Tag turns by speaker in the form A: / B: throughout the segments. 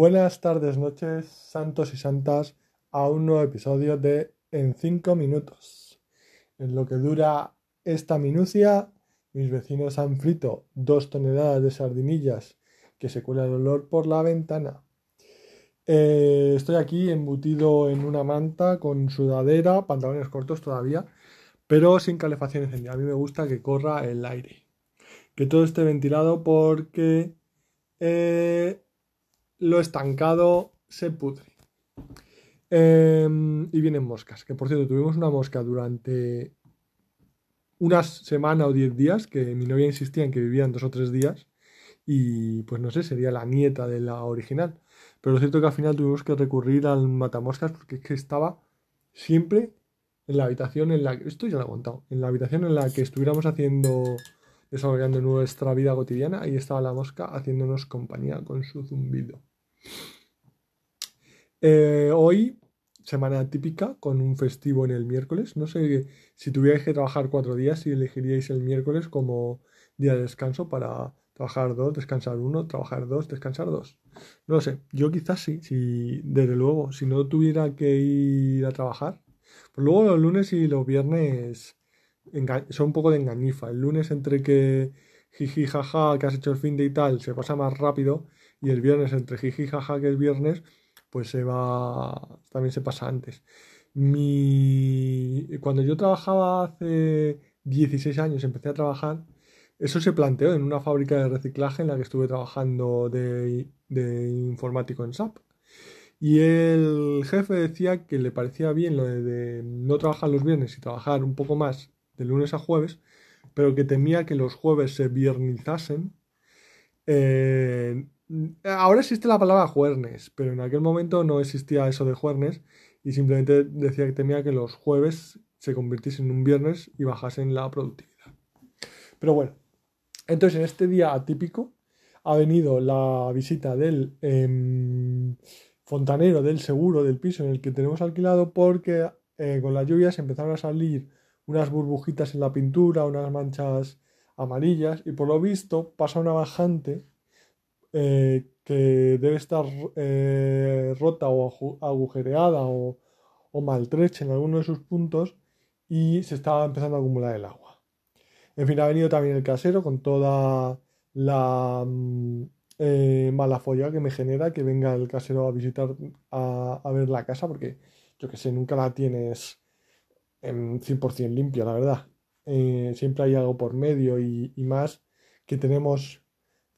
A: Buenas tardes, noches, santos y santas, a un nuevo episodio de En 5 minutos. En lo que dura esta minucia, mis vecinos han frito dos toneladas de sardinillas que se cuela el olor por la ventana. Eh, estoy aquí embutido en una manta con sudadera, pantalones cortos todavía, pero sin calefacción encendida. A mí me gusta que corra el aire, que todo esté ventilado porque eh, lo estancado se pudre. Em, y vienen moscas, que por cierto tuvimos una mosca durante una semana o diez días, que mi novia insistía en que vivían dos o tres días, y pues no sé, sería la nieta de la original. Pero lo cierto es que al final tuvimos que recurrir al matamoscas porque es que estaba siempre en la habitación en la que, esto ya lo he contado, en la habitación en la que estuviéramos haciendo, desarrollando nuestra vida cotidiana, ahí estaba la mosca haciéndonos compañía con su zumbido. Eh, hoy, semana típica, con un festivo en el miércoles. No sé si tuvierais que trabajar cuatro días, si elegiríais el miércoles como día de descanso para trabajar dos, descansar uno, trabajar dos, descansar dos. No lo sé, yo quizás sí, si, desde luego, si no tuviera que ir a trabajar. Pues luego los lunes y los viernes son un poco de engañifa. El lunes entre que jiji jaja que has hecho el fin de y tal se pasa más rápido y el viernes entre jiji jaja que es viernes pues se va también se pasa antes. Mi cuando yo trabajaba hace 16 años empecé a trabajar eso se planteó en una fábrica de reciclaje en la que estuve trabajando de, informático en SAP. Y el jefe decía que le parecía bien lo de, no trabajar los viernes y trabajar un poco más de lunes a jueves, pero que temía que los jueves se viernizasen. Eh, ahora existe la palabra jueves, pero en aquel momento no existía eso de jueves y simplemente decía que temía que los jueves se convirtiesen en un viernes y bajasen la productividad. Pero bueno, entonces, en este día atípico ha venido la visita del em, fontanero del seguro del piso en el que tenemos alquilado porque eh, con las lluvias empezaron a salir unas burbujitas en la pintura, unas manchas amarillas y por lo visto pasa una bajante eh, que debe estar eh, rota o agujereada o, maltrecha en alguno de sus puntos y se estaba empezando a acumular el agua. En fin, ha venido también el casero con toda la mm, eh, mala folla que me genera que venga el casero a visitar, a, ver la casa, porque yo que sé, nunca la tienes en 100% limpia, la verdad. Siempre hay algo por medio y, más que tenemos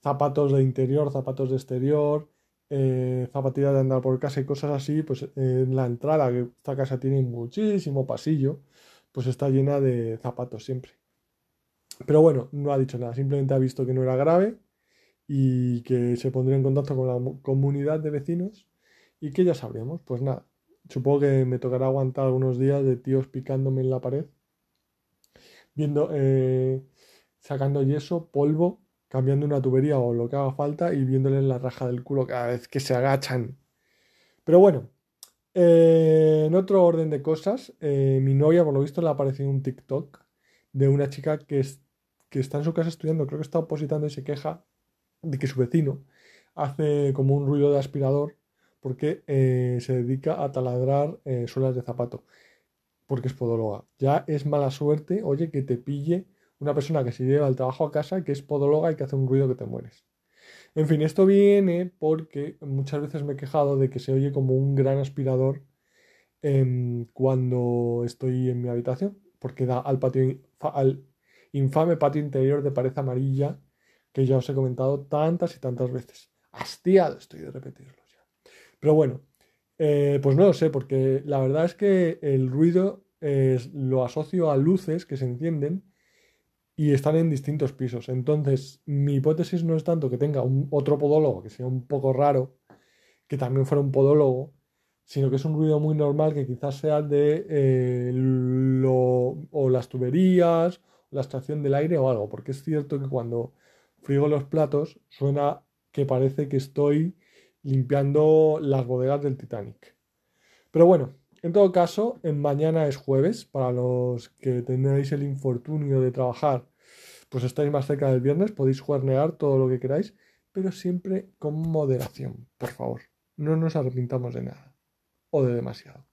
A: zapatos de interior, zapatos de exterior, eh, zapatillas de andar por casa y cosas así, pues en la entrada, que esta casa tiene muchísimo pasillo, pues está llena de zapatos siempre. Pero bueno, no ha dicho nada, simplemente ha visto que no era grave y que se pondría en contacto con la comunidad de vecinos y que ya sabríamos. Pues nada, supongo que me tocará aguantar algunos días de tíos picándome en la pared, viendo, eh, sacando yeso, polvo, cambiando una tubería o lo que haga falta y viéndole la raja del culo cada vez que se agachan. Pero bueno, eh, en otro orden de cosas, eh, mi novia por lo visto le ha aparecido un TikTok de una chica que es que está en su casa estudiando, creo que está opositando y se queja de que su vecino hace como un ruido de aspirador porque eh, se dedica a taladrar suelas de zapato, porque es podóloga. Ya es mala suerte, oye, que te pille una persona que se lleva el trabajo a casa, que es podóloga y que hace un ruido que te mueres. En fin, esto viene porque muchas veces me he quejado de que se oye como un gran aspirador em, cuando estoy en mi habitación, porque da al patio, al infame patio interior de pared amarilla que ya os he comentado tantas y tantas veces. Hastiado estoy de repetirlo ya. Pero bueno, eh, pues no lo sé, porque la verdad es que el ruido lo asocio a luces que se encienden y están en distintos pisos. Entonces, mi hipótesis no es tanto que tenga un, otro podólogo que sea un poco raro, que también fuera un podólogo, sino que es un ruido muy normal que quizás sea de eh, lo, o las tuberías la extracción del aire o algo, porque es cierto que cuando frigo los platos suena que parece que estoy limpiando las bodegas del Titanic. Pero bueno, en todo caso, en mañana es jueves, para los que tenéis el infortunio de trabajar, pues estáis más cerca del viernes, podéis juernear todo lo que queráis. pero siempre con moderación, por favor. No nos arrepintamos de nada o de demasiado.